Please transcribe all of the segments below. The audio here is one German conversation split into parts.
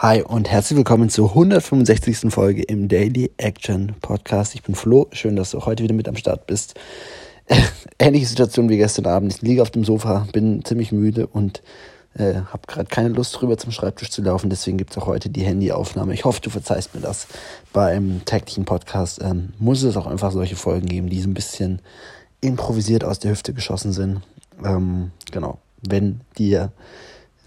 Hi und herzlich willkommen zur 165. Folge im Daily Action Podcast. Ich bin Flo, schön, dass du heute wieder mit am Start bist. Ähnliche Situation wie gestern Abend. Ich liege auf dem Sofa, bin ziemlich müde und äh, habe gerade keine Lust rüber zum Schreibtisch zu laufen. Deswegen gibt es auch heute die Handyaufnahme. Ich hoffe, du verzeihst mir das. Beim täglichen Podcast ähm, muss es auch einfach solche Folgen geben, die so ein bisschen improvisiert aus der Hüfte geschossen sind. Ähm, genau. Wenn dir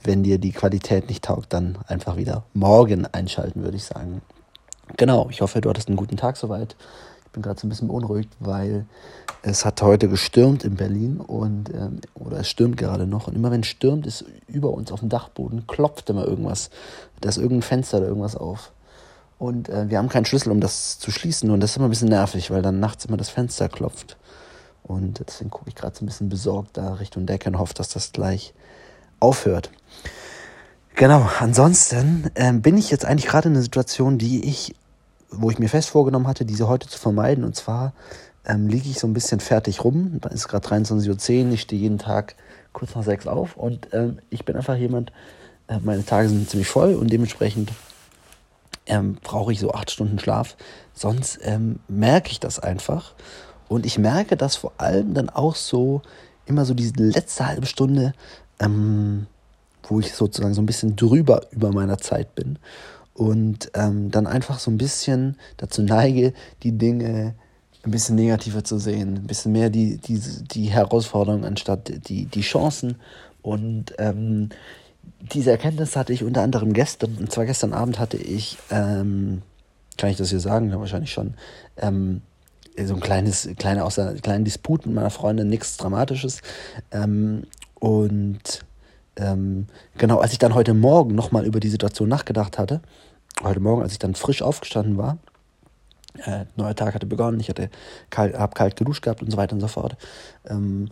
wenn dir die Qualität nicht taugt, dann einfach wieder morgen einschalten, würde ich sagen. Genau, ich hoffe, du hattest einen guten Tag soweit. Ich bin gerade so ein bisschen beunruhigt, weil es hat heute gestürmt in Berlin und ähm, oder es stürmt gerade noch. Und immer wenn es stürmt, ist über uns auf dem Dachboden klopft immer irgendwas. Da ist irgendein Fenster oder irgendwas auf. Und äh, wir haben keinen Schlüssel, um das zu schließen. Und das ist immer ein bisschen nervig, weil dann nachts immer das Fenster klopft. Und deswegen gucke ich gerade so ein bisschen besorgt da Richtung Decke und hoffe, dass das gleich aufhört. Genau, ansonsten ähm, bin ich jetzt eigentlich gerade in einer Situation, die ich, wo ich mir fest vorgenommen hatte, diese heute zu vermeiden. Und zwar ähm, liege ich so ein bisschen fertig rum. Da ist gerade 23.10 Uhr, ich stehe jeden Tag kurz nach sechs auf und ähm, ich bin einfach jemand, äh, meine Tage sind ziemlich voll und dementsprechend ähm, brauche ich so acht Stunden Schlaf. Sonst ähm, merke ich das einfach. Und ich merke das vor allem dann auch so, immer so diese letzte halbe Stunde, ähm, wo ich sozusagen so ein bisschen drüber über meiner Zeit bin und ähm, dann einfach so ein bisschen dazu neige, die Dinge ein bisschen negativer zu sehen, ein bisschen mehr die, die, die Herausforderungen anstatt die, die Chancen. Und ähm, diese Erkenntnis hatte ich unter anderem gestern, und zwar gestern Abend hatte ich, ähm, kann ich das hier sagen, wahrscheinlich schon, ähm, so ein kleines, kleine, aus einer kleinen Disput mit meiner Freundin, nichts Dramatisches. Ähm, und ähm, genau, als ich dann heute Morgen nochmal über die Situation nachgedacht hatte, heute Morgen, als ich dann frisch aufgestanden war, äh, neuer Tag hatte begonnen, ich hatte kalt, hab kalt geduscht gehabt und so weiter und so fort, ähm,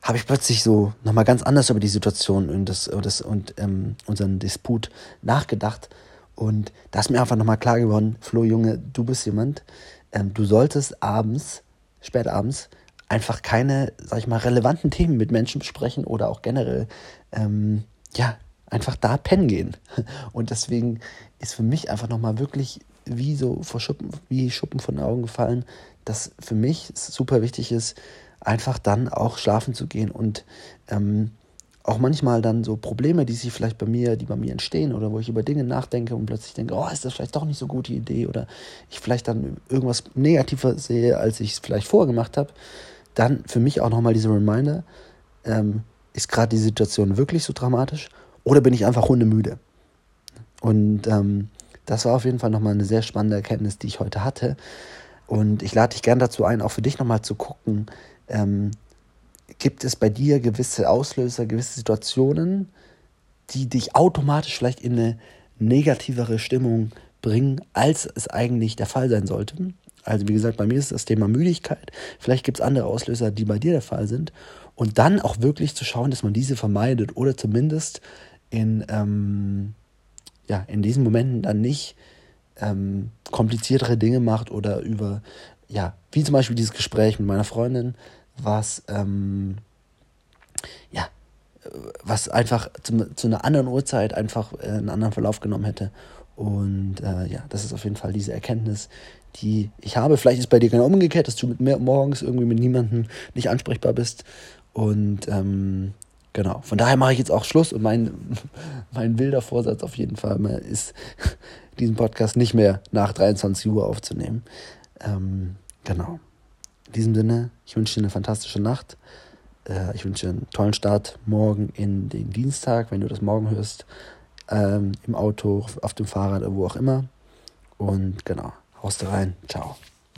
habe ich plötzlich so nochmal ganz anders über die Situation und, das, das, und ähm, unseren Disput nachgedacht. Und da ist mir einfach nochmal klar geworden, Flo Junge, du bist jemand, ähm, du solltest abends, spät abends, einfach keine, sag ich mal, relevanten Themen mit Menschen besprechen oder auch generell, ähm, ja, einfach da pennen gehen. Und deswegen ist für mich einfach nochmal wirklich wie so vor Schuppen, wie Schuppen von den Augen gefallen, dass für mich super wichtig ist, einfach dann auch schlafen zu gehen und ähm, auch manchmal dann so Probleme, die sich vielleicht bei mir, die bei mir entstehen oder wo ich über Dinge nachdenke und plötzlich denke, oh, ist das vielleicht doch nicht so gute Idee oder ich vielleicht dann irgendwas negativer sehe, als ich es vielleicht vorher gemacht habe, dann für mich auch nochmal diese Reminder, ähm, ist gerade die Situation wirklich so dramatisch oder bin ich einfach hundemüde? Und ähm, das war auf jeden Fall nochmal eine sehr spannende Erkenntnis, die ich heute hatte. Und ich lade dich gern dazu ein, auch für dich nochmal zu gucken, ähm, gibt es bei dir gewisse Auslöser, gewisse Situationen, die dich automatisch vielleicht in eine negativere Stimmung bringen, als es eigentlich der Fall sein sollte. Also wie gesagt, bei mir ist das Thema Müdigkeit. Vielleicht gibt es andere Auslöser, die bei dir der Fall sind. Und dann auch wirklich zu schauen, dass man diese vermeidet oder zumindest in, ähm, ja, in diesen Momenten dann nicht ähm, kompliziertere Dinge macht oder über, ja, wie zum Beispiel dieses Gespräch mit meiner Freundin, was, ähm, ja, was einfach zu, zu einer anderen Uhrzeit einfach äh, einen anderen Verlauf genommen hätte. Und äh, ja, das ist auf jeden Fall diese Erkenntnis, die ich habe. Vielleicht ist bei dir genau umgekehrt, dass du mit mir morgens irgendwie mit niemandem nicht ansprechbar bist. Und ähm, genau, von daher mache ich jetzt auch Schluss und mein, mein wilder Vorsatz auf jeden Fall ist, diesen Podcast nicht mehr nach 23 Uhr aufzunehmen. Ähm, genau. In diesem Sinne, ich wünsche dir eine fantastische Nacht. Äh, ich wünsche dir einen tollen Start morgen in den Dienstag, wenn du das morgen hörst. Ähm, Im Auto, auf dem Fahrrad, wo auch immer. Und genau, haust rein. Ciao.